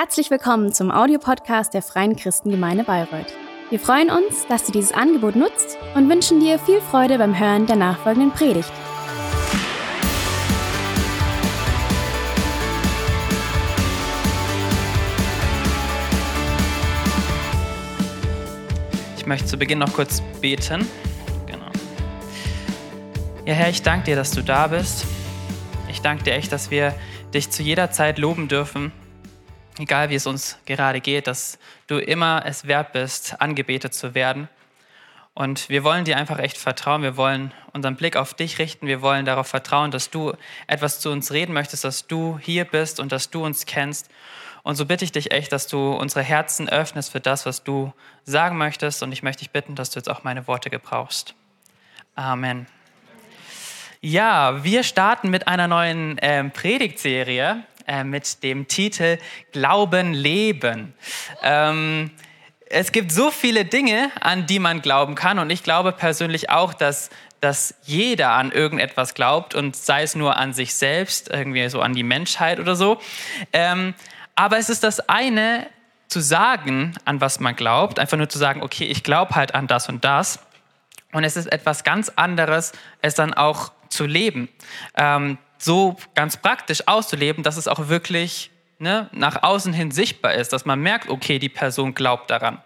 Herzlich willkommen zum Audiopodcast der Freien Christengemeinde Bayreuth. Wir freuen uns, dass du dieses Angebot nutzt und wünschen dir viel Freude beim Hören der nachfolgenden Predigt. Ich möchte zu Beginn noch kurz beten. Genau. Ja, Herr, ich danke dir, dass du da bist. Ich danke dir echt, dass wir dich zu jeder Zeit loben dürfen egal wie es uns gerade geht, dass du immer es wert bist, angebetet zu werden. Und wir wollen dir einfach echt vertrauen. Wir wollen unseren Blick auf dich richten. Wir wollen darauf vertrauen, dass du etwas zu uns reden möchtest, dass du hier bist und dass du uns kennst. Und so bitte ich dich echt, dass du unsere Herzen öffnest für das, was du sagen möchtest. Und ich möchte dich bitten, dass du jetzt auch meine Worte gebrauchst. Amen. Ja, wir starten mit einer neuen äh, Predigtserie äh, mit dem Titel Glauben leben. Ähm, es gibt so viele Dinge, an die man glauben kann und ich glaube persönlich auch, dass dass jeder an irgendetwas glaubt und sei es nur an sich selbst, irgendwie so an die Menschheit oder so. Ähm, aber es ist das eine, zu sagen, an was man glaubt, einfach nur zu sagen, okay, ich glaube halt an das und das. Und es ist etwas ganz anderes, es dann auch zu leben. Ähm, so ganz praktisch auszuleben, dass es auch wirklich ne, nach außen hin sichtbar ist, dass man merkt, okay, die Person glaubt daran.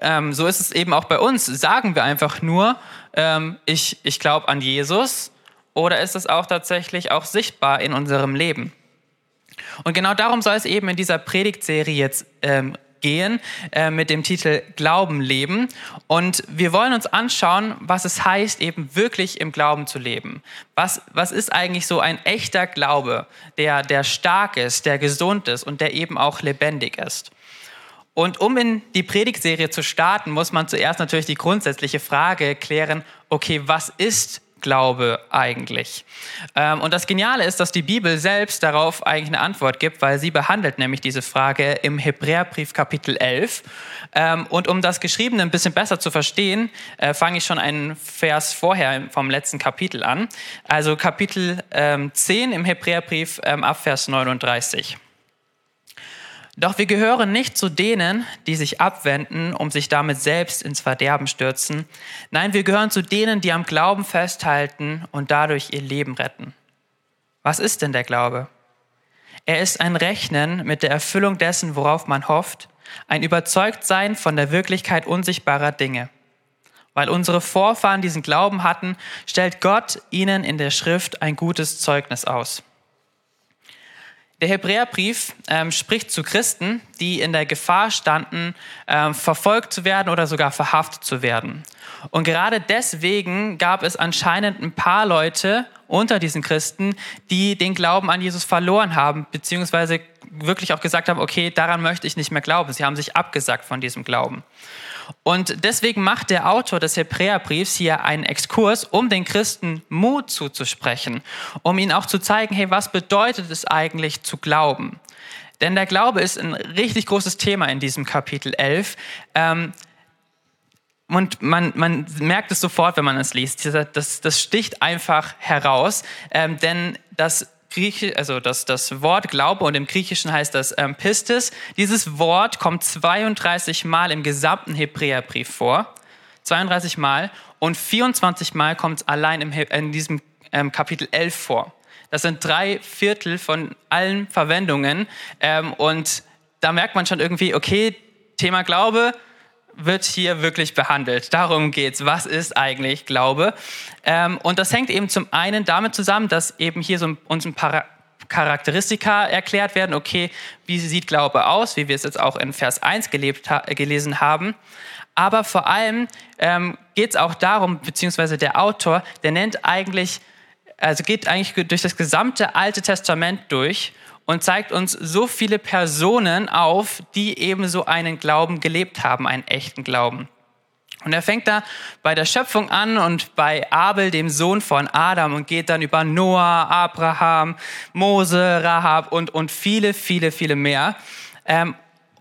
Ähm, so ist es eben auch bei uns. Sagen wir einfach nur, ähm, ich, ich glaube an Jesus oder ist es auch tatsächlich auch sichtbar in unserem Leben? Und genau darum soll es eben in dieser Predigtserie jetzt ähm, gehen äh, mit dem Titel Glauben leben. Und wir wollen uns anschauen, was es heißt, eben wirklich im Glauben zu leben. Was, was ist eigentlich so ein echter Glaube, der, der stark ist, der gesund ist und der eben auch lebendig ist? Und um in die Predigtserie zu starten, muss man zuerst natürlich die grundsätzliche Frage klären, okay, was ist Glaube eigentlich? Ähm, und das Geniale ist, dass die Bibel selbst darauf eigentlich eine Antwort gibt, weil sie behandelt nämlich diese Frage im Hebräerbrief Kapitel 11. Ähm, und um das Geschriebene ein bisschen besser zu verstehen, äh, fange ich schon einen Vers vorher vom letzten Kapitel an. Also Kapitel 10 ähm, im Hebräerbrief ab Vers 39. Doch wir gehören nicht zu denen, die sich abwenden, um sich damit selbst ins Verderben stürzen. Nein, wir gehören zu denen, die am Glauben festhalten und dadurch ihr Leben retten. Was ist denn der Glaube? Er ist ein Rechnen mit der Erfüllung dessen, worauf man hofft, ein Überzeugtsein von der Wirklichkeit unsichtbarer Dinge. Weil unsere Vorfahren diesen Glauben hatten, stellt Gott ihnen in der Schrift ein gutes Zeugnis aus. Der Hebräerbrief ähm, spricht zu Christen, die in der Gefahr standen, ähm, verfolgt zu werden oder sogar verhaftet zu werden. Und gerade deswegen gab es anscheinend ein paar Leute unter diesen Christen, die den Glauben an Jesus verloren haben, beziehungsweise wirklich auch gesagt haben, okay, daran möchte ich nicht mehr glauben. Sie haben sich abgesagt von diesem Glauben. Und deswegen macht der Autor des Hebräerbriefs hier einen Exkurs, um den Christen Mut zuzusprechen, um ihnen auch zu zeigen, hey, was bedeutet es eigentlich zu glauben? Denn der Glaube ist ein richtig großes Thema in diesem Kapitel 11. Ähm, und man, man merkt es sofort, wenn man es liest. Das, das sticht einfach heraus, ähm, denn das Griechisch, also das, das Wort Glaube und im Griechischen heißt das ähm, Pistis. Dieses Wort kommt 32 Mal im gesamten Hebräerbrief vor. 32 Mal und 24 Mal kommt es allein im, in diesem ähm, Kapitel 11 vor. Das sind drei Viertel von allen Verwendungen ähm, und da merkt man schon irgendwie, okay, Thema Glaube, wird hier wirklich behandelt. Darum geht's. Was ist eigentlich Glaube? Ähm, und das hängt eben zum einen damit zusammen, dass eben hier so uns ein paar Charakteristika erklärt werden. Okay, wie sieht Glaube aus? Wie wir es jetzt auch in Vers 1 gelebt, gelesen haben. Aber vor allem ähm, geht es auch darum, beziehungsweise der Autor, der nennt eigentlich, also geht eigentlich durch das gesamte Alte Testament durch und zeigt uns so viele Personen auf, die eben so einen Glauben gelebt haben, einen echten Glauben. Und er fängt da bei der Schöpfung an und bei Abel, dem Sohn von Adam, und geht dann über Noah, Abraham, Mose, Rahab und, und viele, viele, viele mehr. Ähm,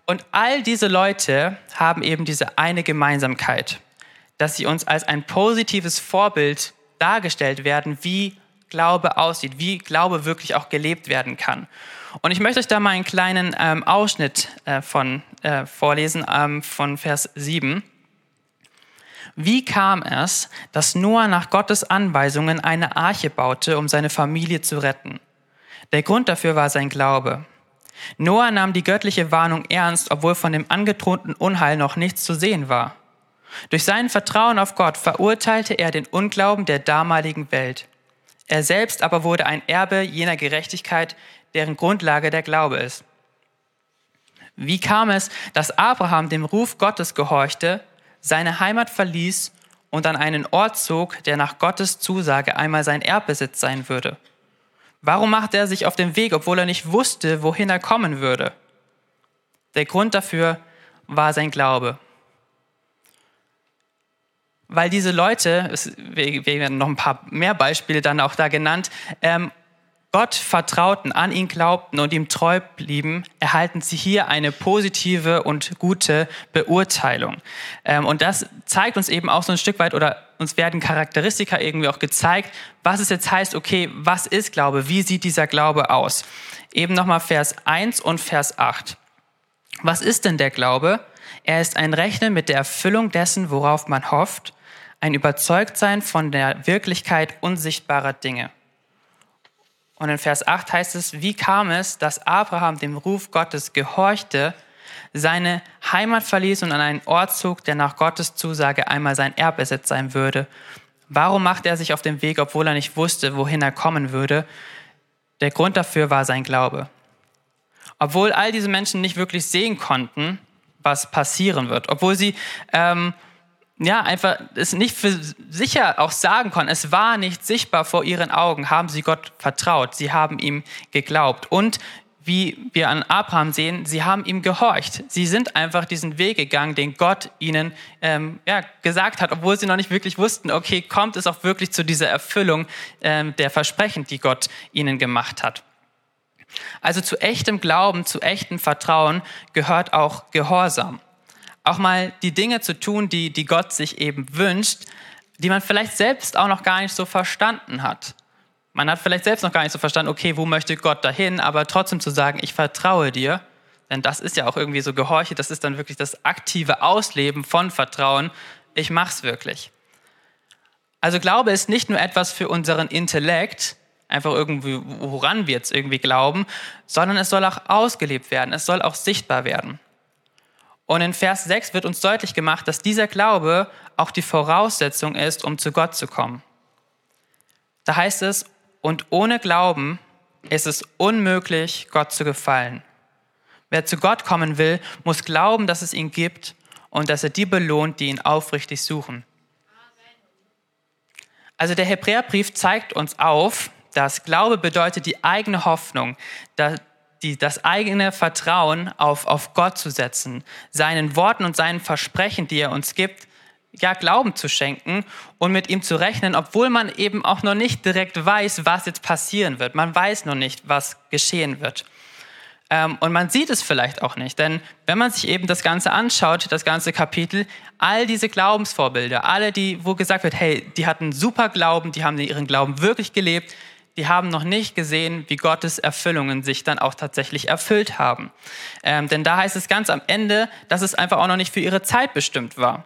und all diese Leute haben eben diese eine Gemeinsamkeit, dass sie uns als ein positives Vorbild dargestellt werden, wie Glaube aussieht, wie Glaube wirklich auch gelebt werden kann. Und ich möchte euch da mal einen kleinen ähm, Ausschnitt äh, von äh, vorlesen ähm, von Vers 7. Wie kam es, dass Noah nach Gottes Anweisungen eine Arche baute, um seine Familie zu retten? Der Grund dafür war sein Glaube. Noah nahm die göttliche Warnung ernst, obwohl von dem angedrohten Unheil noch nichts zu sehen war. Durch sein Vertrauen auf Gott verurteilte er den Unglauben der damaligen Welt. Er selbst aber wurde ein Erbe jener Gerechtigkeit, deren Grundlage der Glaube ist. Wie kam es, dass Abraham dem Ruf Gottes gehorchte, seine Heimat verließ und an einen Ort zog, der nach Gottes Zusage einmal sein Erbbesitz sein würde? Warum machte er sich auf den Weg, obwohl er nicht wusste, wohin er kommen würde? Der Grund dafür war sein Glaube. Weil diese Leute, wir werden noch ein paar mehr Beispiele dann auch da genannt, ähm, Gott vertrauten, an ihn glaubten und ihm treu blieben, erhalten sie hier eine positive und gute Beurteilung. Ähm, und das zeigt uns eben auch so ein Stück weit oder uns werden Charakteristika irgendwie auch gezeigt, was es jetzt heißt, okay, was ist Glaube? Wie sieht dieser Glaube aus? Eben nochmal Vers 1 und Vers 8. Was ist denn der Glaube? Er ist ein Rechnen mit der Erfüllung dessen, worauf man hofft, ein Überzeugtsein von der Wirklichkeit unsichtbarer Dinge. Und in Vers 8 heißt es, wie kam es, dass Abraham dem Ruf Gottes gehorchte, seine Heimat verließ und an einen Ort zog, der nach Gottes Zusage einmal sein Erbbesitz sein würde? Warum machte er sich auf den Weg, obwohl er nicht wusste, wohin er kommen würde? Der Grund dafür war sein Glaube. Obwohl all diese Menschen nicht wirklich sehen konnten, was passieren wird, obwohl sie ähm, ja, einfach es nicht für sicher auch sagen konnten. Es war nicht sichtbar vor ihren Augen, haben sie Gott vertraut, sie haben ihm geglaubt. Und wie wir an Abraham sehen, sie haben ihm gehorcht. Sie sind einfach diesen Weg gegangen, den Gott ihnen ähm, ja, gesagt hat, obwohl sie noch nicht wirklich wussten, okay, kommt es auch wirklich zu dieser Erfüllung ähm, der Versprechen, die Gott ihnen gemacht hat. Also zu echtem Glauben, zu echtem Vertrauen gehört auch Gehorsam auch mal die Dinge zu tun, die, die Gott sich eben wünscht, die man vielleicht selbst auch noch gar nicht so verstanden hat. Man hat vielleicht selbst noch gar nicht so verstanden, okay, wo möchte Gott dahin, aber trotzdem zu sagen, ich vertraue dir, denn das ist ja auch irgendwie so Gehorche, das ist dann wirklich das aktive Ausleben von Vertrauen, ich mach's wirklich. Also Glaube ist nicht nur etwas für unseren Intellekt, einfach irgendwie, woran wir jetzt irgendwie glauben, sondern es soll auch ausgelebt werden, es soll auch sichtbar werden. Und in Vers 6 wird uns deutlich gemacht, dass dieser Glaube auch die Voraussetzung ist, um zu Gott zu kommen. Da heißt es, und ohne Glauben ist es unmöglich, Gott zu gefallen. Wer zu Gott kommen will, muss glauben, dass es ihn gibt und dass er die belohnt, die ihn aufrichtig suchen. Also der Hebräerbrief zeigt uns auf, dass Glaube bedeutet die eigene Hoffnung, das eigene Vertrauen auf, auf Gott zu setzen, seinen Worten und seinen Versprechen, die er uns gibt, ja, Glauben zu schenken und mit ihm zu rechnen, obwohl man eben auch noch nicht direkt weiß, was jetzt passieren wird. Man weiß noch nicht, was geschehen wird. Ähm, und man sieht es vielleicht auch nicht, denn wenn man sich eben das Ganze anschaut, das ganze Kapitel, all diese Glaubensvorbilder, alle, die, wo gesagt wird, hey, die hatten super Glauben, die haben ihren Glauben wirklich gelebt, die haben noch nicht gesehen, wie Gottes Erfüllungen sich dann auch tatsächlich erfüllt haben. Ähm, denn da heißt es ganz am Ende, dass es einfach auch noch nicht für ihre Zeit bestimmt war.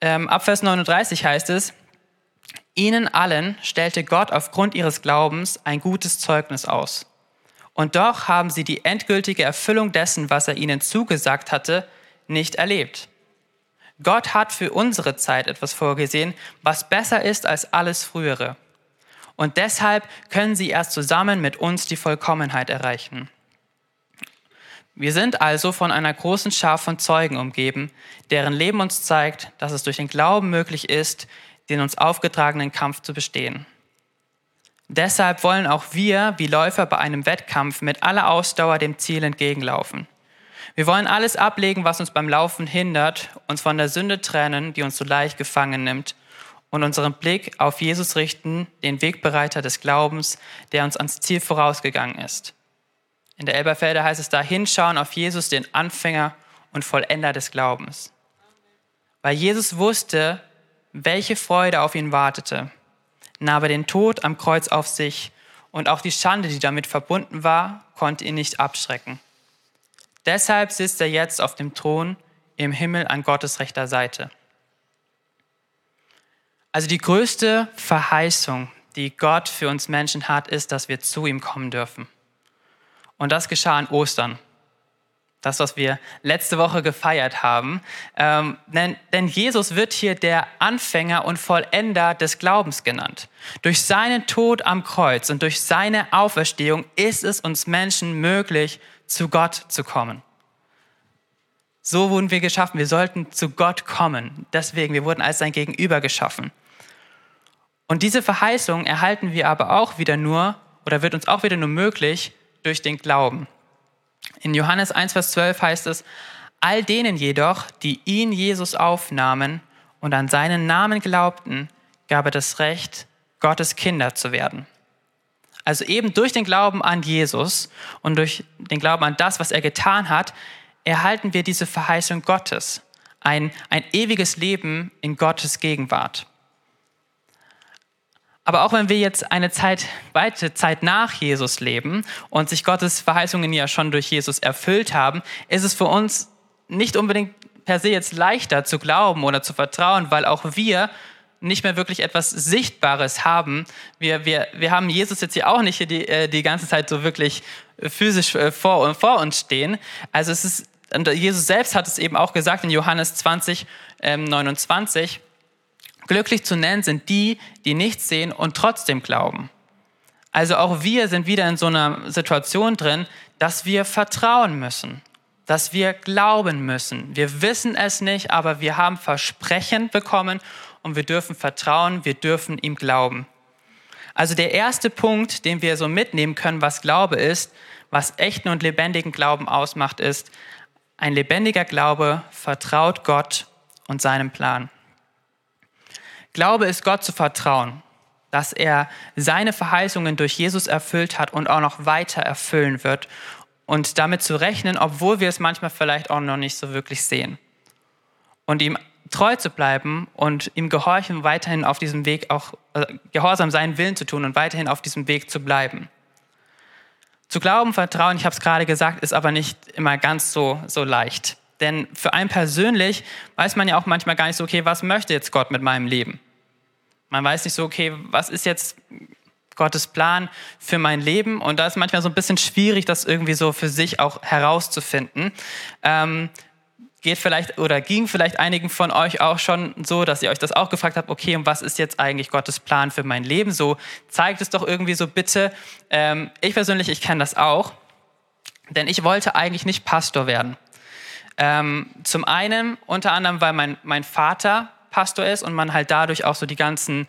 Ähm, ab Vers 39 heißt es, ihnen allen stellte Gott aufgrund ihres Glaubens ein gutes Zeugnis aus. Und doch haben sie die endgültige Erfüllung dessen, was er ihnen zugesagt hatte, nicht erlebt. Gott hat für unsere Zeit etwas vorgesehen, was besser ist als alles Frühere und deshalb können sie erst zusammen mit uns die Vollkommenheit erreichen. Wir sind also von einer großen Schar von Zeugen umgeben, deren Leben uns zeigt, dass es durch den Glauben möglich ist, den uns aufgetragenen Kampf zu bestehen. Deshalb wollen auch wir, wie Läufer bei einem Wettkampf, mit aller Ausdauer dem Ziel entgegenlaufen. Wir wollen alles ablegen, was uns beim Laufen hindert, uns von der Sünde trennen, die uns so leicht gefangen nimmt, und unseren Blick auf Jesus richten, den Wegbereiter des Glaubens, der uns ans Ziel vorausgegangen ist. In der Elberfelder heißt es da, hinschauen auf Jesus, den Anfänger und Vollender des Glaubens. Weil Jesus wusste, welche Freude auf ihn wartete, nahm er den Tod am Kreuz auf sich und auch die Schande, die damit verbunden war, konnte ihn nicht abschrecken. Deshalb sitzt er jetzt auf dem Thron im Himmel an Gottes rechter Seite. Also die größte Verheißung, die Gott für uns Menschen hat, ist, dass wir zu ihm kommen dürfen. Und das geschah an Ostern. Das, was wir letzte Woche gefeiert haben. Ähm, denn, denn Jesus wird hier der Anfänger und Vollender des Glaubens genannt. Durch seinen Tod am Kreuz und durch seine Auferstehung ist es uns Menschen möglich, zu Gott zu kommen. So wurden wir geschaffen. Wir sollten zu Gott kommen. Deswegen, wir wurden als sein Gegenüber geschaffen. Und diese Verheißung erhalten wir aber auch wieder nur, oder wird uns auch wieder nur möglich durch den Glauben. In Johannes 1, Vers 12 heißt es, all denen jedoch, die ihn Jesus aufnahmen und an seinen Namen glaubten, gab er das Recht, Gottes Kinder zu werden. Also eben durch den Glauben an Jesus und durch den Glauben an das, was er getan hat, erhalten wir diese Verheißung Gottes, ein, ein ewiges Leben in Gottes Gegenwart. Aber auch wenn wir jetzt eine Zeit, weite Zeit nach Jesus leben und sich Gottes Verheißungen ja schon durch Jesus erfüllt haben, ist es für uns nicht unbedingt per se jetzt leichter zu glauben oder zu vertrauen, weil auch wir nicht mehr wirklich etwas Sichtbares haben. Wir, wir, wir haben Jesus jetzt hier auch nicht die, äh, die ganze Zeit so wirklich physisch äh, vor, vor uns stehen. Also es ist Jesus selbst hat es eben auch gesagt in Johannes 20, ähm, 29, glücklich zu nennen sind die, die nichts sehen und trotzdem glauben. Also auch wir sind wieder in so einer Situation drin, dass wir vertrauen müssen, dass wir glauben müssen. Wir wissen es nicht, aber wir haben Versprechen bekommen und wir dürfen vertrauen, wir dürfen ihm glauben. Also der erste Punkt, den wir so mitnehmen können, was Glaube ist, was echten und lebendigen Glauben ausmacht, ist, ein lebendiger Glaube vertraut Gott und seinem Plan. Glaube ist Gott zu vertrauen, dass er seine Verheißungen durch Jesus erfüllt hat und auch noch weiter erfüllen wird und damit zu rechnen, obwohl wir es manchmal vielleicht auch noch nicht so wirklich sehen. Und ihm treu zu bleiben und ihm gehorchen, weiterhin auf diesem Weg auch äh, gehorsam seinen Willen zu tun und weiterhin auf diesem Weg zu bleiben. Zu glauben, vertrauen, ich habe es gerade gesagt, ist aber nicht immer ganz so, so leicht. Denn für einen persönlich weiß man ja auch manchmal gar nicht so, okay, was möchte jetzt Gott mit meinem Leben? Man weiß nicht so, okay, was ist jetzt Gottes Plan für mein Leben? Und da ist manchmal so ein bisschen schwierig, das irgendwie so für sich auch herauszufinden. Ähm, geht vielleicht oder ging vielleicht einigen von euch auch schon so, dass ihr euch das auch gefragt habt, okay, und was ist jetzt eigentlich Gottes Plan für mein Leben? So zeigt es doch irgendwie so bitte. Ähm, ich persönlich, ich kenne das auch, denn ich wollte eigentlich nicht Pastor werden. Ähm, zum einen, unter anderem, weil mein, mein Vater Pastor ist und man halt dadurch auch so die ganzen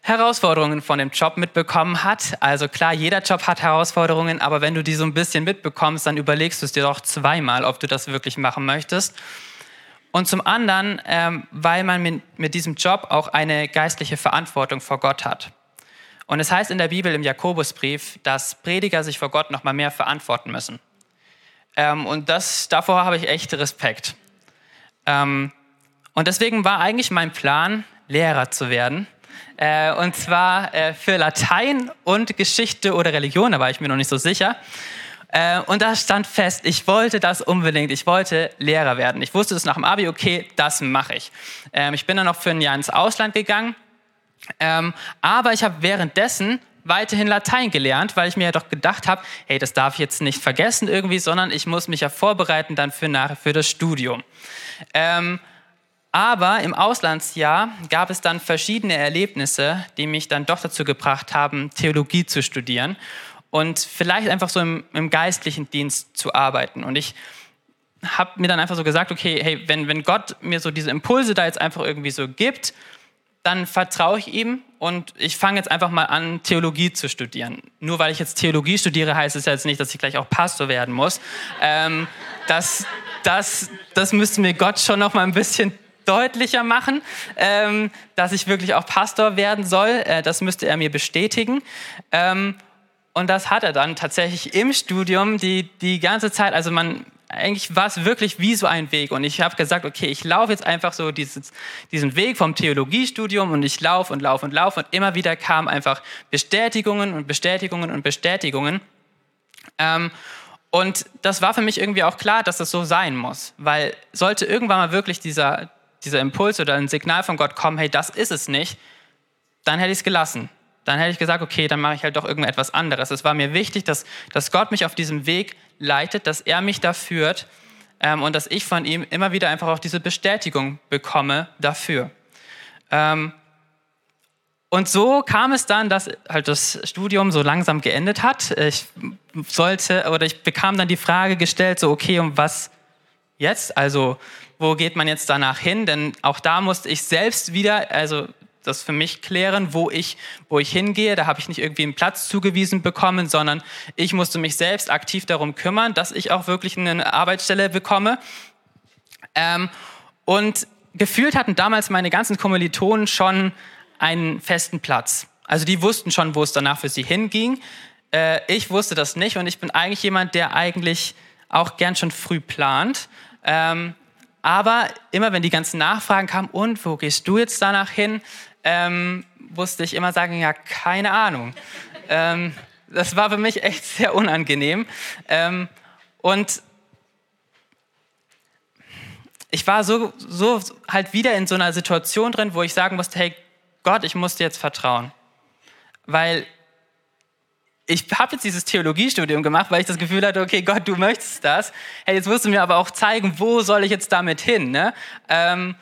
Herausforderungen von dem Job mitbekommen hat. Also klar, jeder Job hat Herausforderungen, aber wenn du die so ein bisschen mitbekommst, dann überlegst du es dir doch zweimal, ob du das wirklich machen möchtest. Und zum anderen, ähm, weil man mit, mit diesem Job auch eine geistliche Verantwortung vor Gott hat. Und es heißt in der Bibel im Jakobusbrief, dass Prediger sich vor Gott noch mal mehr verantworten müssen. Ähm, und das, davor habe ich echt Respekt. Ähm, und deswegen war eigentlich mein Plan, Lehrer zu werden äh, und zwar äh, für Latein und Geschichte oder Religion, da war ich mir noch nicht so sicher. Äh, und da stand fest, ich wollte das unbedingt, ich wollte Lehrer werden. Ich wusste das nach dem Abi, okay, das mache ich. Ähm, ich bin dann noch für ein Jahr ins Ausland gegangen, ähm, aber ich habe währenddessen weiterhin Latein gelernt, weil ich mir ja doch gedacht habe, hey, das darf ich jetzt nicht vergessen irgendwie, sondern ich muss mich ja vorbereiten dann für, nach, für das Studium. Ähm, aber im Auslandsjahr gab es dann verschiedene Erlebnisse, die mich dann doch dazu gebracht haben, Theologie zu studieren und vielleicht einfach so im, im geistlichen Dienst zu arbeiten. Und ich habe mir dann einfach so gesagt, okay, hey, wenn, wenn Gott mir so diese Impulse da jetzt einfach irgendwie so gibt, dann vertraue ich ihm und ich fange jetzt einfach mal an, Theologie zu studieren. Nur weil ich jetzt Theologie studiere, heißt es jetzt nicht, dass ich gleich auch Pastor werden muss. Ähm, das, das, das müsste mir Gott schon noch mal ein bisschen deutlicher machen, ähm, dass ich wirklich auch Pastor werden soll. Äh, das müsste er mir bestätigen. Ähm, und das hat er dann tatsächlich im Studium die, die ganze Zeit. Also man, eigentlich war es wirklich wie so ein Weg. Und ich habe gesagt, okay, ich laufe jetzt einfach so dieses, diesen Weg vom Theologiestudium und ich laufe und laufe und laufe. Und immer wieder kamen einfach Bestätigungen und Bestätigungen und Bestätigungen. Ähm, und das war für mich irgendwie auch klar, dass das so sein muss. Weil sollte irgendwann mal wirklich dieser, dieser Impuls oder ein Signal von Gott kommen, hey, das ist es nicht, dann hätte ich es gelassen. Dann hätte ich gesagt, okay, dann mache ich halt doch irgendetwas anderes. Es war mir wichtig, dass, dass Gott mich auf diesem Weg leitet, dass er mich da führt ähm, und dass ich von ihm immer wieder einfach auch diese Bestätigung bekomme dafür. Ähm, und so kam es dann, dass halt das Studium so langsam geendet hat. Ich sollte oder ich bekam dann die Frage gestellt, so okay, um was jetzt? Also wo geht man jetzt danach hin? Denn auch da musste ich selbst wieder, also das für mich klären, wo ich, wo ich hingehe. Da habe ich nicht irgendwie einen Platz zugewiesen bekommen, sondern ich musste mich selbst aktiv darum kümmern, dass ich auch wirklich eine Arbeitsstelle bekomme. Ähm, und gefühlt hatten damals meine ganzen Kommilitonen schon einen festen Platz. Also die wussten schon, wo es danach für sie hinging. Äh, ich wusste das nicht und ich bin eigentlich jemand, der eigentlich auch gern schon früh plant. Ähm, aber immer wenn die ganzen Nachfragen kamen, und wo gehst du jetzt danach hin, ähm, musste ich immer sagen, ja, keine Ahnung. ähm, das war für mich echt sehr unangenehm. Ähm, und ich war so, so halt wieder in so einer Situation drin, wo ich sagen musste, hey, Gott, ich muss dir jetzt vertrauen. Weil ich habe jetzt dieses Theologiestudium gemacht, weil ich das Gefühl hatte, okay, Gott, du möchtest das. Hey, jetzt musst du mir aber auch zeigen, wo soll ich jetzt damit hin. Ne? Ähm,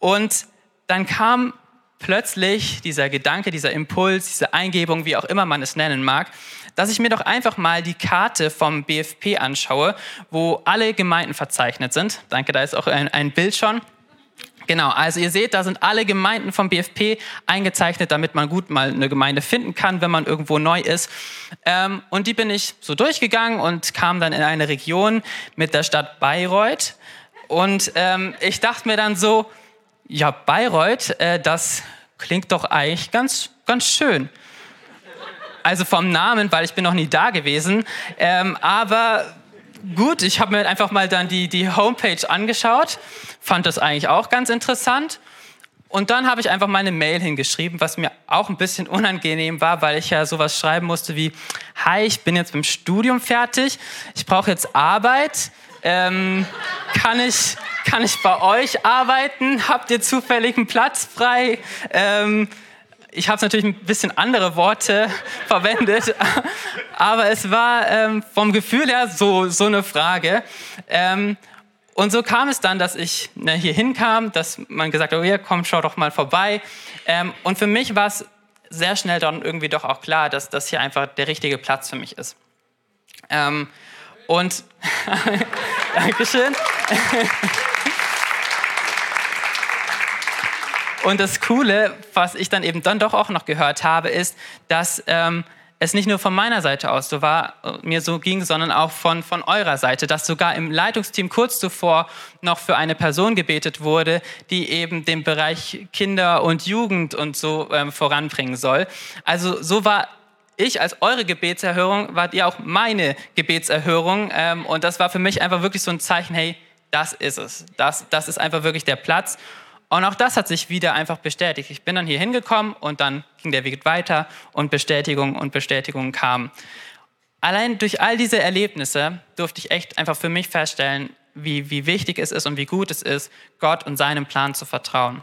und dann kam plötzlich dieser Gedanke, dieser Impuls, diese Eingebung, wie auch immer man es nennen mag, dass ich mir doch einfach mal die Karte vom BFP anschaue, wo alle Gemeinden verzeichnet sind. Danke, da ist auch ein, ein Bild schon. Genau, also ihr seht, da sind alle Gemeinden vom BFP eingezeichnet, damit man gut mal eine Gemeinde finden kann, wenn man irgendwo neu ist. Ähm, und die bin ich so durchgegangen und kam dann in eine Region mit der Stadt Bayreuth. Und ähm, ich dachte mir dann so, ja, Bayreuth, äh, das klingt doch eigentlich ganz, ganz schön. Also vom Namen, weil ich bin noch nie da gewesen. Ähm, aber gut, ich habe mir einfach mal dann die, die Homepage angeschaut, fand das eigentlich auch ganz interessant. Und dann habe ich einfach mal eine Mail hingeschrieben, was mir auch ein bisschen unangenehm war, weil ich ja sowas schreiben musste wie, hi, ich bin jetzt mit dem Studium fertig, ich brauche jetzt Arbeit, ähm, kann, ich, kann ich bei euch arbeiten? Habt ihr zufällig einen Platz frei? Ähm, ich habe natürlich ein bisschen andere Worte verwendet, aber es war ähm, vom Gefühl her so, so eine Frage. Ähm, und so kam es dann, dass ich ne, hier hinkam, dass man gesagt hat, oh ja, komm, schau doch mal vorbei. Ähm, und für mich war es sehr schnell dann irgendwie doch auch klar, dass das hier einfach der richtige Platz für mich ist. Und Dankeschön. Und das Coole, was ich dann eben dann doch auch noch gehört habe, ist, dass ähm, es nicht nur von meiner Seite aus so war, mir so ging, sondern auch von, von eurer Seite, dass sogar im Leitungsteam kurz zuvor noch für eine Person gebetet wurde, die eben den Bereich Kinder und Jugend und so ähm, voranbringen soll. Also so war ich als eure Gebetserhörung, wart ihr auch meine Gebetserhörung. Ähm, und das war für mich einfach wirklich so ein Zeichen, hey, das ist es. Das, das ist einfach wirklich der Platz. Und auch das hat sich wieder einfach bestätigt. Ich bin dann hier hingekommen und dann ging der Weg weiter und Bestätigung und Bestätigung kam. Allein durch all diese Erlebnisse durfte ich echt einfach für mich feststellen, wie, wie wichtig es ist und wie gut es ist, Gott und seinem Plan zu vertrauen.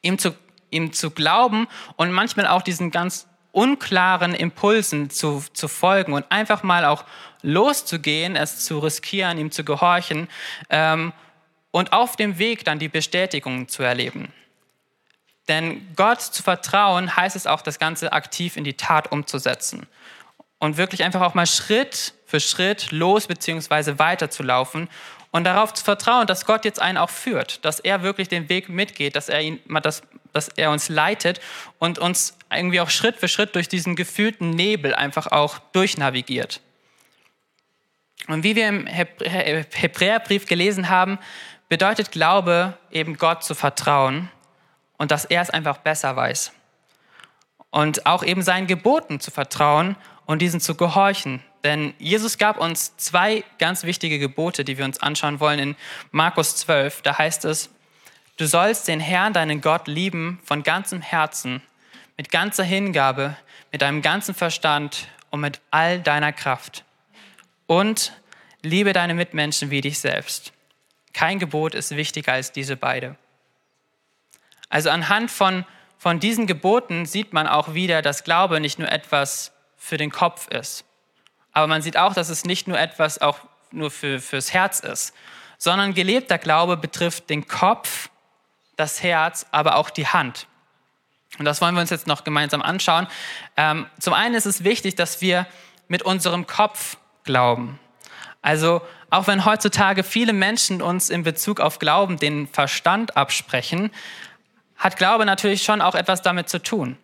Ihm zu, ihm zu glauben und manchmal auch diesen ganz unklaren Impulsen zu, zu folgen und einfach mal auch loszugehen, es zu riskieren, ihm zu gehorchen ähm, und auf dem Weg dann die Bestätigung zu erleben. Denn Gott zu vertrauen heißt es auch, das Ganze aktiv in die Tat umzusetzen und wirklich einfach auch mal Schritt für Schritt los bzw. weiterzulaufen und darauf zu vertrauen, dass Gott jetzt einen auch führt, dass er wirklich den Weg mitgeht, dass er, ihn, dass, dass er uns leitet und uns irgendwie auch Schritt für Schritt durch diesen gefühlten Nebel einfach auch durchnavigiert. Und wie wir im Hebräerbrief gelesen haben, bedeutet Glaube eben Gott zu vertrauen und dass er es einfach besser weiß. Und auch eben seinen Geboten zu vertrauen und diesen zu gehorchen, Denn Jesus gab uns zwei ganz wichtige Gebote, die wir uns anschauen wollen in Markus 12. Da heißt es, du sollst den Herrn, deinen Gott, lieben von ganzem Herzen, mit ganzer Hingabe, mit deinem ganzen Verstand und mit all deiner Kraft. Und liebe deine Mitmenschen wie dich selbst. Kein Gebot ist wichtiger als diese beide. Also anhand von, von diesen Geboten sieht man auch wieder, dass Glaube nicht nur etwas für den Kopf ist aber man sieht auch, dass es nicht nur etwas auch nur für, fürs Herz ist, sondern gelebter Glaube betrifft den Kopf, das Herz, aber auch die Hand. Und das wollen wir uns jetzt noch gemeinsam anschauen. Ähm, zum einen ist es wichtig, dass wir mit unserem Kopf glauben. Also auch wenn heutzutage viele Menschen uns in Bezug auf Glauben den Verstand absprechen, hat Glaube natürlich schon auch etwas damit zu tun.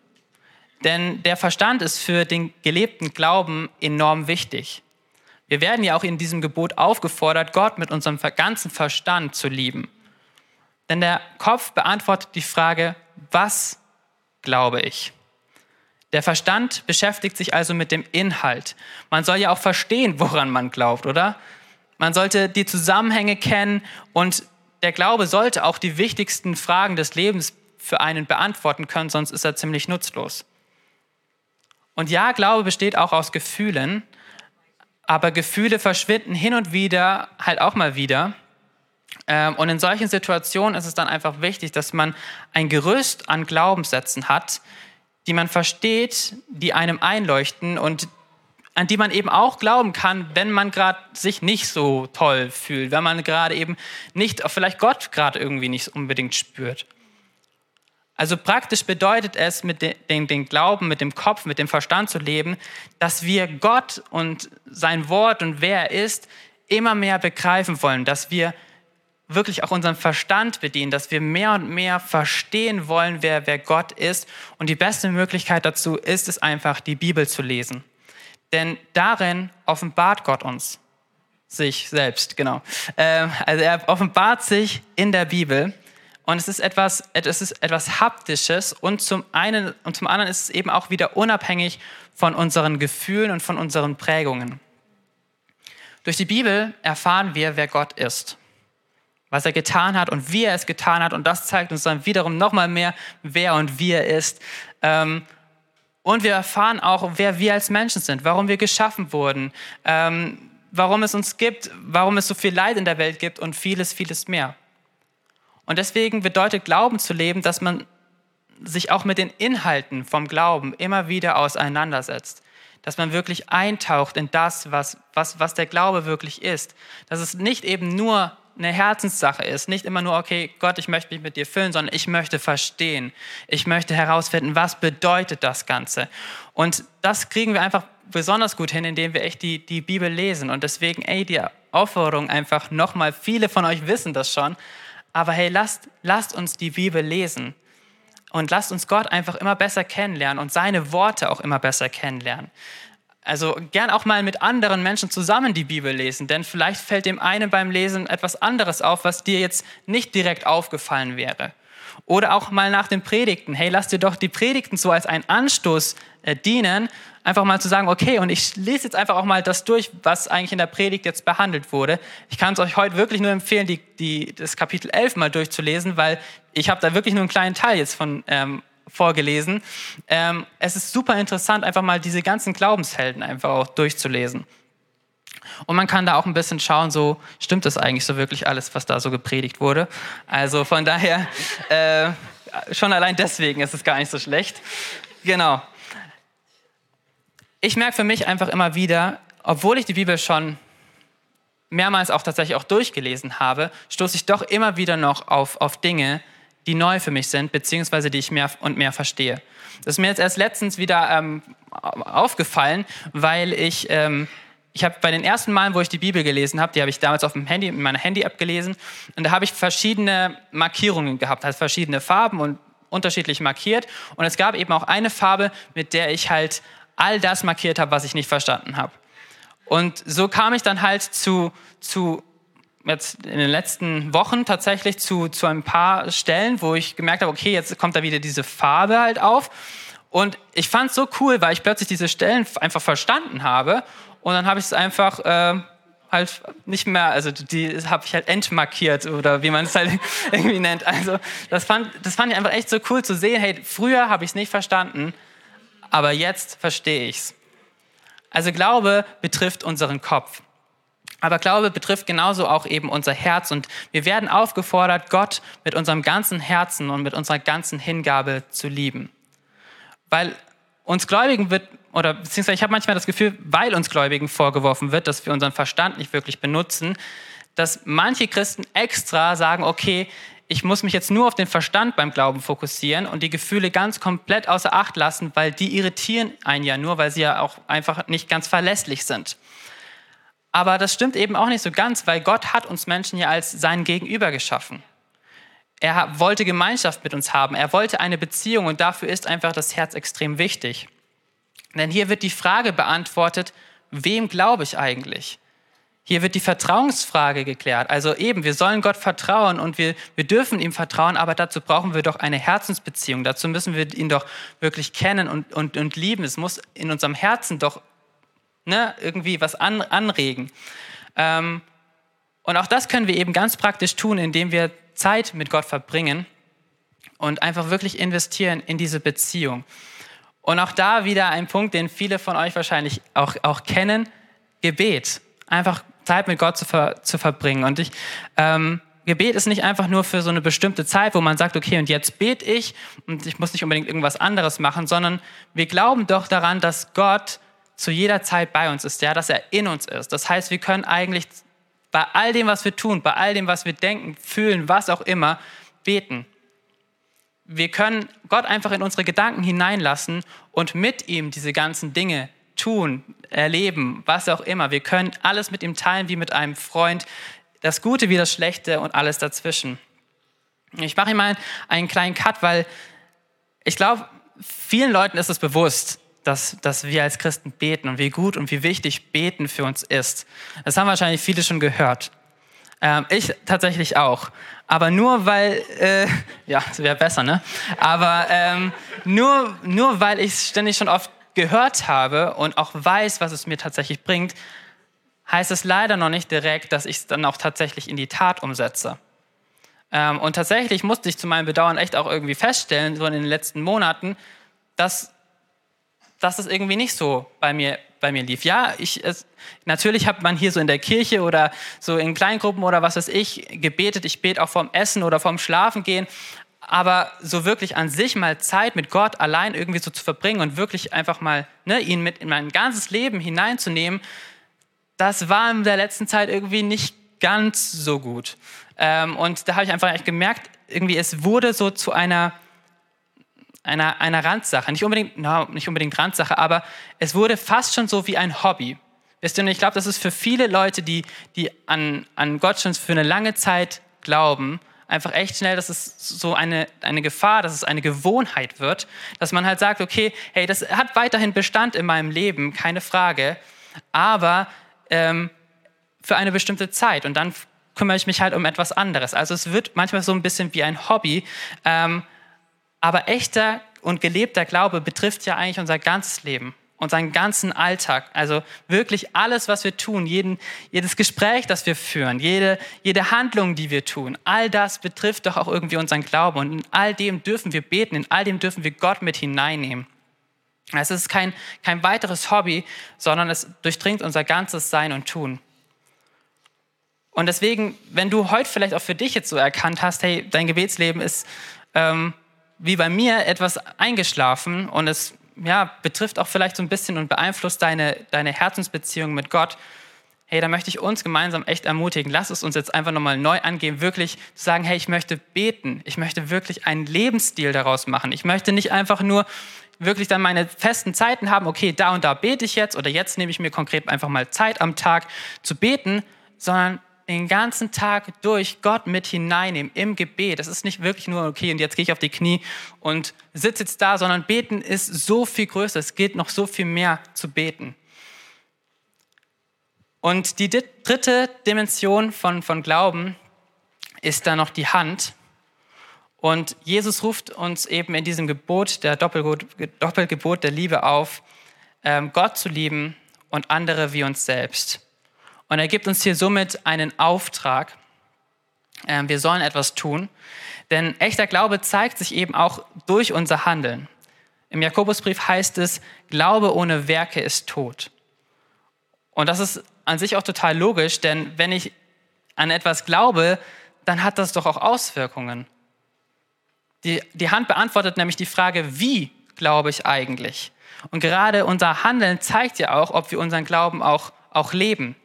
Denn der Verstand ist für den gelebten Glauben enorm wichtig. Wir werden ja auch in diesem Gebot aufgefordert, Gott mit unserem ganzen Verstand zu lieben. Denn der Kopf beantwortet die Frage, was glaube ich? Der Verstand beschäftigt sich also mit dem Inhalt. Man soll ja auch verstehen, woran man glaubt, oder? Man sollte die Zusammenhänge kennen und der Glaube sollte auch die wichtigsten Fragen des Lebens für einen beantworten können, sonst ist er ziemlich nutzlos. Und ja, Glaube besteht auch aus Gefühlen, aber Gefühle verschwinden hin und wieder halt auch mal wieder. Ähm, und in solchen Situationen ist es dann einfach wichtig, dass man ein Gerüst an Glaubenssätzen hat, die man versteht, die einem einleuchten und an die man eben auch glauben kann, wenn man gerade sich nicht so toll fühlt, wenn man gerade eben nicht, vielleicht Gott gerade irgendwie nicht unbedingt spürt. Also praktisch bedeutet es, mit dem, den Glauben, mit dem Kopf, mit dem Verstand zu leben, dass wir Gott und sein Wort und wer er ist, immer mehr begreifen wollen, dass wir wirklich auch unseren Verstand bedienen, dass wir mehr und mehr verstehen wollen, wer, wer Gott ist. Und die beste Möglichkeit dazu ist es einfach, die Bibel zu lesen. Denn darin offenbart Gott uns sich selbst, genau. Ähm, also er offenbart sich in der Bibel und es ist etwas, es ist etwas Haptisches und zum einen und zum anderen ist es eben auch wieder unabhängig von unseren Gefühlen und von unseren Prägungen. Durch die Bibel erfahren wir, wer Gott ist, was er getan hat und wie er es getan hat. Und das zeigt uns dann wiederum nochmal mehr, wer und wie er ist. Ähm, und wir erfahren auch, wer wir als Menschen sind, warum wir geschaffen wurden, ähm, warum es uns gibt, warum es so viel Leid in der Welt gibt und vieles, vieles mehr. Und deswegen bedeutet Glauben zu leben, dass man sich auch mit den Inhalten vom Glauben immer wieder auseinandersetzt. Dass man wirklich eintaucht in das, was, was, was der Glaube wirklich ist. Dass es nicht eben nur eine Herzenssache ist, nicht immer nur, okay, Gott, ich möchte mich mit dir füllen, sondern ich möchte verstehen. Ich möchte herausfinden, was bedeutet das Ganze. Und das kriegen wir einfach besonders gut hin, indem wir echt die, die Bibel lesen. Und deswegen, ey, die Aufforderung einfach nochmal, viele von euch wissen das schon, aber hey, lasst, lasst uns die Bibel lesen und lasst uns Gott einfach immer besser kennenlernen und seine Worte auch immer besser kennenlernen. Also gern auch mal mit anderen Menschen zusammen die Bibel lesen, denn vielleicht fällt dem einen beim Lesen etwas anderes auf, was dir jetzt nicht direkt aufgefallen wäre. Oder auch mal nach den Predigten. Hey, lass dir doch die Predigten so als einen Anstoß äh, dienen, einfach mal zu sagen, okay, und ich lese jetzt einfach auch mal das durch, was eigentlich in der Predigt jetzt behandelt wurde. Ich kann es euch heute wirklich nur empfehlen, die, die, das Kapitel 11 mal durchzulesen, weil ich habe da wirklich nur einen kleinen Teil jetzt von ähm, vorgelesen. Ähm, es ist super interessant, einfach mal diese ganzen Glaubenshelden einfach auch durchzulesen. Und man kann da auch ein bisschen schauen, so stimmt das eigentlich so wirklich alles, was da so gepredigt wurde. Also von daher, äh, schon allein deswegen ist es gar nicht so schlecht. Genau ich merke für mich einfach immer wieder, obwohl ich die Bibel schon mehrmals auch tatsächlich auch durchgelesen habe, stoße ich doch immer wieder noch auf, auf Dinge, die neu für mich sind, beziehungsweise die ich mehr und mehr verstehe. Das ist mir jetzt erst letztens wieder ähm, aufgefallen, weil ich, ähm, ich habe bei den ersten Malen, wo ich die Bibel gelesen habe, die habe ich damals auf dem Handy, in meiner Handy-App gelesen, und da habe ich verschiedene Markierungen gehabt, halt verschiedene Farben und unterschiedlich markiert. Und es gab eben auch eine Farbe, mit der ich halt all das markiert habe, was ich nicht verstanden habe. Und so kam ich dann halt zu, zu jetzt in den letzten Wochen tatsächlich zu, zu ein paar Stellen, wo ich gemerkt habe, okay, jetzt kommt da wieder diese Farbe halt auf. Und ich fand es so cool, weil ich plötzlich diese Stellen einfach verstanden habe und dann habe ich es einfach äh, halt nicht mehr, also die habe ich halt entmarkiert oder wie man es halt irgendwie nennt. Also das fand, das fand ich einfach echt so cool zu sehen. Hey, früher habe ich es nicht verstanden, aber jetzt verstehe ich es. Also Glaube betrifft unseren Kopf. Aber Glaube betrifft genauso auch eben unser Herz und wir werden aufgefordert, Gott mit unserem ganzen Herzen und mit unserer ganzen Hingabe zu lieben. Weil uns Gläubigen wird, oder beziehungsweise ich habe manchmal das Gefühl, weil uns Gläubigen vorgeworfen wird, dass wir unseren Verstand nicht wirklich benutzen, dass manche Christen extra sagen, okay, ich muss mich jetzt nur auf den Verstand beim Glauben fokussieren und die Gefühle ganz komplett außer Acht lassen, weil die irritieren einen ja nur, weil sie ja auch einfach nicht ganz verlässlich sind. Aber das stimmt eben auch nicht so ganz, weil Gott hat uns Menschen ja als sein Gegenüber geschaffen. Er wollte Gemeinschaft mit uns haben, er wollte eine Beziehung und dafür ist einfach das Herz extrem wichtig. Denn hier wird die Frage beantwortet, wem glaube ich eigentlich? Hier wird die Vertrauensfrage geklärt. Also eben, wir sollen Gott vertrauen und wir, wir dürfen ihm vertrauen, aber dazu brauchen wir doch eine Herzensbeziehung. Dazu müssen wir ihn doch wirklich kennen und, und, und lieben. Es muss in unserem Herzen doch ne, irgendwie was an, anregen. Ähm, und auch das können wir eben ganz praktisch tun, indem wir Zeit mit Gott verbringen und einfach wirklich investieren in diese Beziehung. Und auch da wieder ein Punkt, den viele von euch wahrscheinlich auch, auch kennen, Gebet. Einfach Zeit mit Gott zu, ver, zu verbringen. Und ich, ähm, Gebet ist nicht einfach nur für so eine bestimmte Zeit, wo man sagt, okay, und jetzt bete ich und ich muss nicht unbedingt irgendwas anderes machen, sondern wir glauben doch daran, dass Gott zu jeder Zeit bei uns ist, ja, dass er in uns ist. Das heißt, wir können eigentlich bei all dem, was wir tun, bei all dem, was wir denken, fühlen, was auch immer, beten. Wir können Gott einfach in unsere Gedanken hineinlassen und mit ihm diese ganzen Dinge tun, erleben, was auch immer. Wir können alles mit ihm teilen wie mit einem Freund, das Gute wie das Schlechte und alles dazwischen. Ich mache hier mal einen kleinen Cut, weil ich glaube, vielen Leuten ist es bewusst, dass, dass wir als Christen beten und wie gut und wie wichtig Beten für uns ist. Das haben wahrscheinlich viele schon gehört. Ähm, ich tatsächlich auch. Aber nur weil, äh, ja, das wäre besser, ne? Aber ähm, nur, nur weil ich es ständig schon oft gehört habe und auch weiß, was es mir tatsächlich bringt, heißt es leider noch nicht direkt, dass ich es dann auch tatsächlich in die Tat umsetze. Ähm, und tatsächlich musste ich zu meinem Bedauern echt auch irgendwie feststellen, so in den letzten Monaten, dass dass es irgendwie nicht so bei mir, bei mir lief. Ja, ich, es, natürlich hat man hier so in der Kirche oder so in Kleingruppen oder was weiß ich gebetet. Ich bete auch vorm Essen oder vorm Schlafen gehen. Aber so wirklich an sich mal Zeit mit Gott allein irgendwie so zu verbringen und wirklich einfach mal ne, ihn mit in mein ganzes Leben hineinzunehmen, das war in der letzten Zeit irgendwie nicht ganz so gut. Ähm, und da habe ich einfach gemerkt, irgendwie es wurde so zu einer einer, einer Randsache. Nicht unbedingt, no, nicht unbedingt Randsache, aber es wurde fast schon so wie ein Hobby. Wisst ihr, und ich glaube, das ist für viele Leute, die, die an, an Gott schon für eine lange Zeit glauben, einfach echt schnell, dass es so eine, eine Gefahr, dass es eine Gewohnheit wird, dass man halt sagt, okay, hey, das hat weiterhin Bestand in meinem Leben, keine Frage, aber ähm, für eine bestimmte Zeit. Und dann kümmere ich mich halt um etwas anderes. Also es wird manchmal so ein bisschen wie ein Hobby, ähm, aber echter und gelebter Glaube betrifft ja eigentlich unser ganzes Leben, unseren ganzen Alltag. Also wirklich alles, was wir tun, jeden, jedes Gespräch, das wir führen, jede, jede Handlung, die wir tun, all das betrifft doch auch irgendwie unseren Glauben. Und in all dem dürfen wir beten, in all dem dürfen wir Gott mit hineinnehmen. Es ist kein, kein weiteres Hobby, sondern es durchdringt unser ganzes Sein und Tun. Und deswegen, wenn du heute vielleicht auch für dich jetzt so erkannt hast, hey, dein Gebetsleben ist ähm, wie bei mir etwas eingeschlafen und es ja, betrifft auch vielleicht so ein bisschen und beeinflusst deine, deine Herzensbeziehung mit Gott, hey, da möchte ich uns gemeinsam echt ermutigen. Lass es uns jetzt einfach nochmal neu angehen, wirklich zu sagen, hey, ich möchte beten. Ich möchte wirklich einen Lebensstil daraus machen. Ich möchte nicht einfach nur wirklich dann meine festen Zeiten haben, okay, da und da bete ich jetzt oder jetzt nehme ich mir konkret einfach mal Zeit am Tag zu beten, sondern den ganzen Tag durch Gott mit hineinnehmen im Gebet. Das ist nicht wirklich nur, okay, und jetzt gehe ich auf die Knie und sitze jetzt da, sondern beten ist so viel größer. Es geht noch so viel mehr zu beten. Und die dritte Dimension von, von Glauben ist dann noch die Hand. Und Jesus ruft uns eben in diesem Gebot, der Doppelgebot, Doppelgebot der Liebe auf, ähm, Gott zu lieben und andere wie uns selbst. Und er gibt uns hier somit einen Auftrag. Ähm, wir sollen etwas tun. Denn echter Glaube zeigt sich eben auch durch unser Handeln. Im Jakobusbrief heißt es, Glaube ohne Werke ist tot. Und das ist an sich auch total logisch, denn wenn ich an etwas glaube, dann hat das doch auch Auswirkungen. Die, die Hand beantwortet nämlich die Frage, wie glaube ich eigentlich? Und gerade unser Handeln zeigt ja auch, ob wir unseren Glauben auch, auch leben.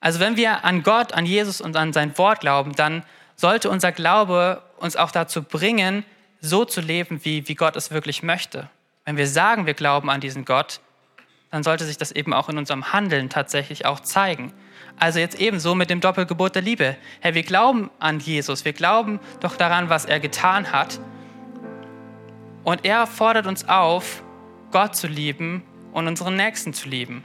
Also wenn wir an Gott, an Jesus und an sein Wort glauben, dann sollte unser Glaube uns auch dazu bringen, so zu leben, wie, wie Gott es wirklich möchte. Wenn wir sagen, wir glauben an diesen Gott, dann sollte sich das eben auch in unserem Handeln tatsächlich auch zeigen. Also jetzt ebenso mit dem Doppelgebot der Liebe. Herr, wir glauben an Jesus, wir glauben doch daran, was er getan hat. Und er fordert uns auf, Gott zu lieben und unseren Nächsten zu lieben.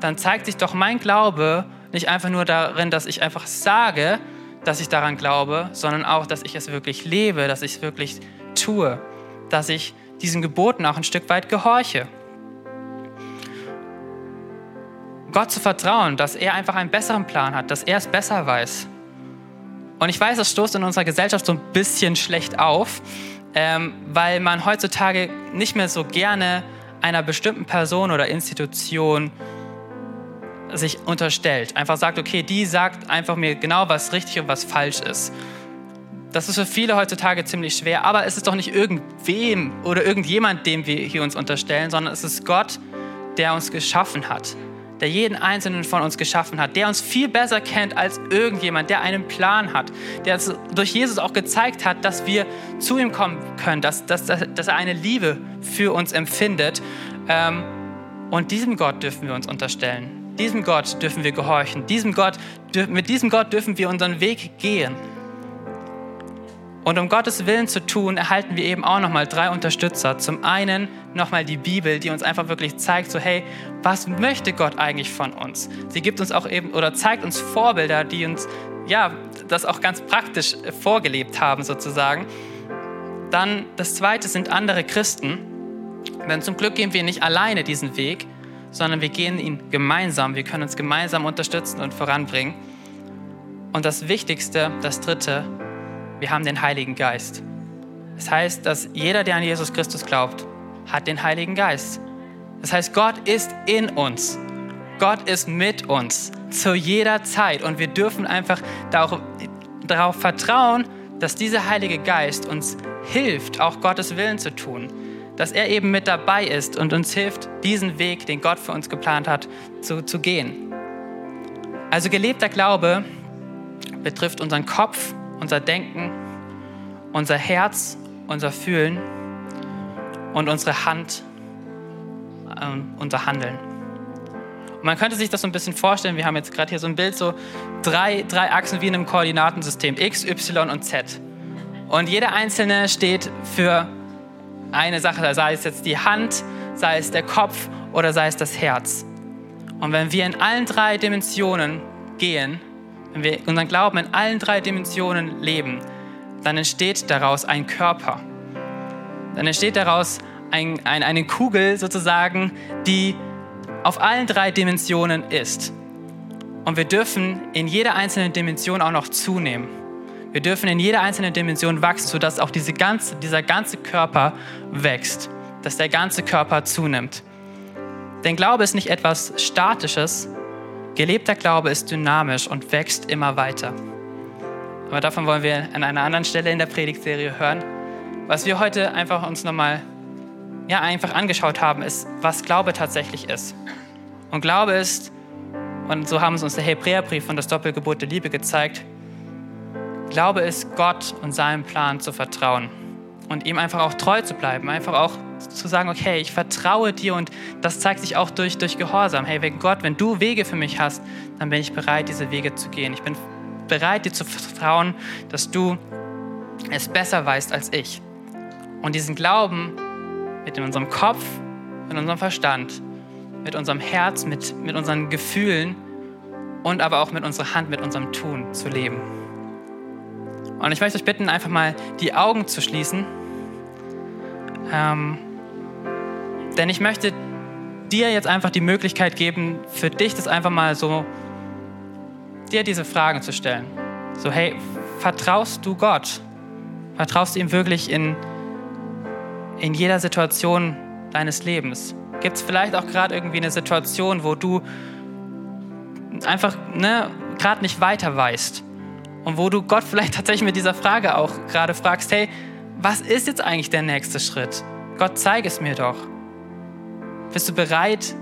Dann zeigt sich doch mein Glaube nicht einfach nur darin, dass ich einfach sage, dass ich daran glaube, sondern auch, dass ich es wirklich lebe, dass ich es wirklich tue, dass ich diesen Geboten auch ein Stück weit gehorche. Gott zu vertrauen, dass er einfach einen besseren Plan hat, dass er es besser weiß. Und ich weiß, das stoßt in unserer Gesellschaft so ein bisschen schlecht auf, ähm, weil man heutzutage nicht mehr so gerne einer bestimmten Person oder Institution sich unterstellt. Einfach sagt, okay, die sagt einfach mir genau, was richtig und was falsch ist. Das ist für viele heutzutage ziemlich schwer, aber es ist doch nicht irgendwem oder irgendjemand, dem wir hier uns unterstellen, sondern es ist Gott, der uns geschaffen hat, der jeden einzelnen von uns geschaffen hat, der uns viel besser kennt als irgendjemand, der einen Plan hat, der uns durch Jesus auch gezeigt hat, dass wir zu ihm kommen können, dass, dass, dass er eine Liebe für uns empfindet. Ähm, und diesem Gott dürfen wir uns unterstellen. Diesem Gott dürfen wir gehorchen. Diesem Gott, mit diesem Gott dürfen wir unseren Weg gehen. Und um Gottes Willen zu tun, erhalten wir eben auch nochmal drei Unterstützer. Zum einen nochmal die Bibel, die uns einfach wirklich zeigt, so hey, was möchte Gott eigentlich von uns? Sie gibt uns auch eben oder zeigt uns Vorbilder, die uns ja das auch ganz praktisch vorgelebt haben sozusagen. Dann das zweite sind andere Christen. Denn zum Glück gehen wir nicht alleine diesen Weg, sondern wir gehen ihn gemeinsam. Wir können uns gemeinsam unterstützen und voranbringen. Und das Wichtigste, das Dritte, wir haben den Heiligen Geist. Das heißt, dass jeder, der an Jesus Christus glaubt, hat den Heiligen Geist. Das heißt, Gott ist in uns. Gott ist mit uns zu jeder Zeit. Und wir dürfen einfach darauf, vertrauen, dass dieser Heilige Geist uns hilft, auch Gottes Willen zu tun dass er eben mit dabei ist und uns hilft, diesen Weg, den Gott für uns geplant hat, zu, zu gehen. Also gelebter Glaube betrifft unseren Kopf, unser Denken, unser Herz, unser Fühlen und unsere Hand, äh, unser Handeln. Und man könnte sich das so ein bisschen vorstellen, wir haben jetzt gerade hier so ein Bild, so drei, drei Achsen wie in einem Koordinatensystem, X, Y und Z. Und jede einzelne steht für eine Sache, sei es jetzt die Hand, sei es der Kopf oder sei es das Herz. Und wenn wir in allen drei Dimensionen gehen, wenn wir unseren Glauben in allen drei Dimensionen leben, dann entsteht daraus ein Körper. Dann entsteht daraus ein, ein, eine Kugel sozusagen, die auf allen drei Dimensionen ist. Und wir dürfen in jeder einzelnen Dimension auch noch zunehmen. Wir dürfen in jeder einzelnen Dimension wachsen, sodass auch diese ganze, dieser ganze Körper wächst, dass der ganze Körper zunimmt. Denn Glaube ist nicht etwas Statisches. Gelebter Glaube ist dynamisch und wächst immer weiter. Aber davon wollen wir an einer anderen Stelle in der Predigtserie hören. Was wir heute einfach uns nochmal ja, einfach angeschaut haben, ist, was Glaube tatsächlich ist. Und Glaube ist, und so haben es uns der Hebräerbrief und das Doppelgebot der Liebe gezeigt, Glaube ist, Gott und seinem Plan zu vertrauen und ihm einfach auch treu zu bleiben, einfach auch zu sagen, okay, ich vertraue dir und das zeigt sich auch durch, durch Gehorsam. Hey, wenn Gott, wenn du Wege für mich hast, dann bin ich bereit, diese Wege zu gehen. Ich bin bereit, dir zu vertrauen, dass du es besser weißt als ich. Und diesen Glauben mit in unserem Kopf, mit unserem Verstand, mit unserem Herz, mit, mit unseren Gefühlen und aber auch mit unserer Hand, mit unserem Tun zu leben. Und ich möchte euch bitten, einfach mal die Augen zu schließen. Ähm, denn ich möchte dir jetzt einfach die Möglichkeit geben, für dich das einfach mal so, dir diese Fragen zu stellen. So, hey, vertraust du Gott? Vertraust du ihm wirklich in, in jeder Situation deines Lebens? Gibt es vielleicht auch gerade irgendwie eine Situation, wo du einfach ne, gerade nicht weiter weißt und wo du Gott vielleicht tatsächlich mit dieser Frage auch gerade fragst, hey, was ist jetzt eigentlich der nächste Schritt? Gott, zeig es mir doch. Bist du bereit,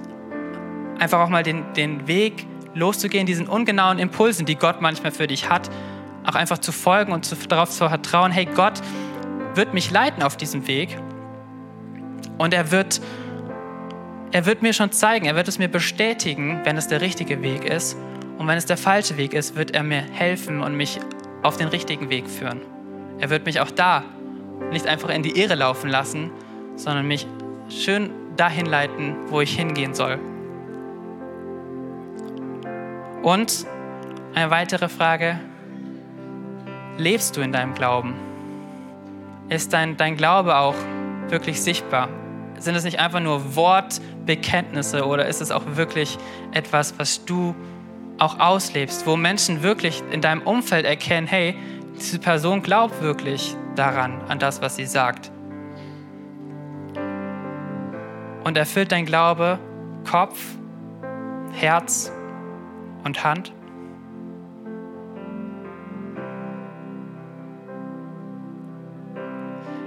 einfach auch mal den, den Weg loszugehen, diesen ungenauen Impulsen, die Gott manchmal für dich hat, auch einfach zu folgen und zu, darauf zu vertrauen, hey, Gott wird mich leiten auf diesem Weg und er wird, er wird mir schon zeigen, er wird es mir bestätigen, wenn es der richtige Weg ist und wenn es der falsche Weg ist, wird er mir helfen und mich auf den richtigen Weg führen. Er wird mich auch da nicht einfach in die Irre laufen lassen, sondern mich schön dahin leiten, wo ich hingehen soll. Und eine weitere Frage, lebst du in deinem Glauben? Ist dein, dein Glaube auch wirklich sichtbar? Sind es nicht einfach nur Wortbekenntnisse oder ist es auch wirklich etwas, was du auch auslebst, wo Menschen wirklich in deinem Umfeld erkennen, hey, diese Person glaubt wirklich daran, an das, was sie sagt. Und erfüllt dein Glaube Kopf, Herz und Hand?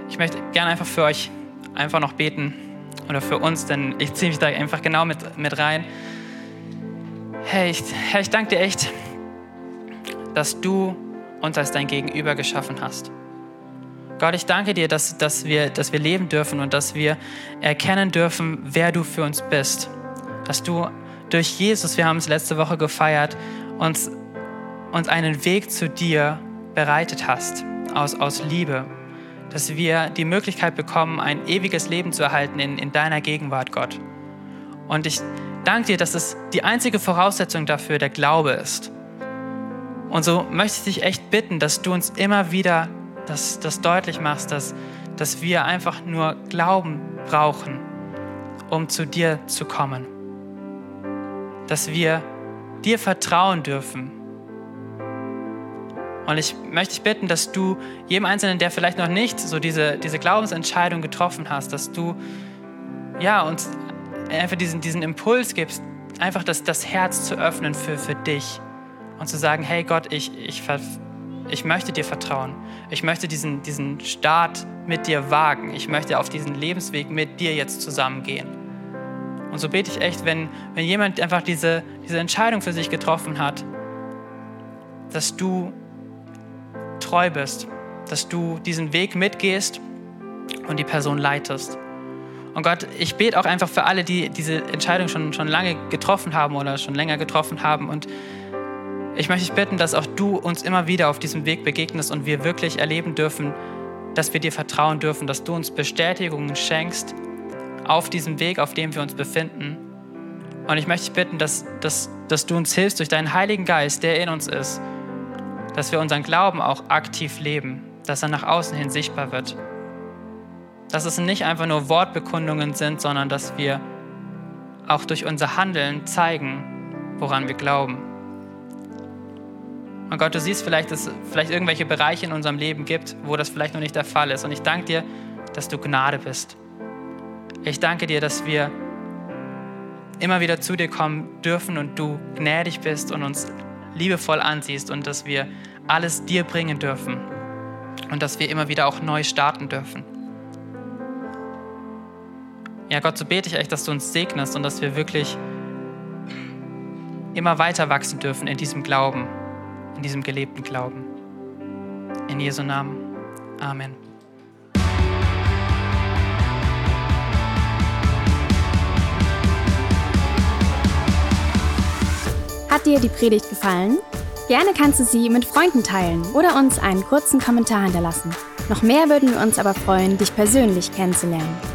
Ich möchte gerne einfach für euch einfach noch beten oder für uns, denn ich ziehe mich da einfach genau mit, mit rein. Hey, ich, Herr, ich danke dir echt, dass du uns als dein Gegenüber geschaffen hast. Gott, ich danke dir, dass, dass, wir, dass wir leben dürfen und dass wir erkennen dürfen, wer du für uns bist. Dass du durch Jesus, wir haben es letzte Woche gefeiert, uns, uns einen Weg zu dir bereitet hast, aus, aus Liebe, dass wir die Möglichkeit bekommen, ein ewiges Leben zu erhalten in, in deiner Gegenwart, Gott. Und ich danke dir, dass es die einzige Voraussetzung dafür der Glaube ist. Und so möchte ich dich echt bitten, dass du uns immer wieder das, das deutlich machst, dass, dass wir einfach nur Glauben brauchen, um zu dir zu kommen. Dass wir dir vertrauen dürfen und ich möchte dich bitten, dass du jedem Einzelnen, der vielleicht noch nicht so diese, diese Glaubensentscheidung getroffen hast, dass du ja, uns einfach diesen, diesen Impuls gibst, einfach das, das Herz zu öffnen für, für dich und zu sagen, hey Gott, ich, ich, ich möchte dir vertrauen. Ich möchte diesen, diesen Start mit dir wagen. Ich möchte auf diesen Lebensweg mit dir jetzt zusammengehen. Und so bete ich echt, wenn, wenn jemand einfach diese, diese Entscheidung für sich getroffen hat, dass du treu bist, dass du diesen Weg mitgehst und die Person leitest. Und Gott, ich bete auch einfach für alle, die diese Entscheidung schon, schon lange getroffen haben oder schon länger getroffen haben. Und ich möchte dich bitten, dass auch du uns immer wieder auf diesem Weg begegnest und wir wirklich erleben dürfen, dass wir dir vertrauen dürfen, dass du uns Bestätigungen schenkst auf diesem Weg, auf dem wir uns befinden. Und ich möchte dich bitten, dass, dass, dass du uns hilfst durch deinen Heiligen Geist, der in uns ist, dass wir unseren Glauben auch aktiv leben, dass er nach außen hin sichtbar wird. Dass es nicht einfach nur Wortbekundungen sind, sondern dass wir auch durch unser Handeln zeigen, woran wir glauben. Und Gott, du siehst vielleicht, dass es vielleicht irgendwelche Bereiche in unserem Leben gibt, wo das vielleicht noch nicht der Fall ist. Und ich danke dir, dass du Gnade bist. Ich danke dir, dass wir immer wieder zu dir kommen dürfen und du gnädig bist und uns liebevoll ansiehst und dass wir alles dir bringen dürfen und dass wir immer wieder auch neu starten dürfen. Ja, Gott, so bete ich echt, dass du uns segnest und dass wir wirklich immer weiter wachsen dürfen in diesem Glauben, in diesem gelebten Glauben. In Jesu Namen. Amen. Hat dir die Predigt gefallen? Gerne kannst du sie mit Freunden teilen oder uns einen kurzen Kommentar hinterlassen. Noch mehr würden wir uns aber freuen, dich persönlich kennenzulernen.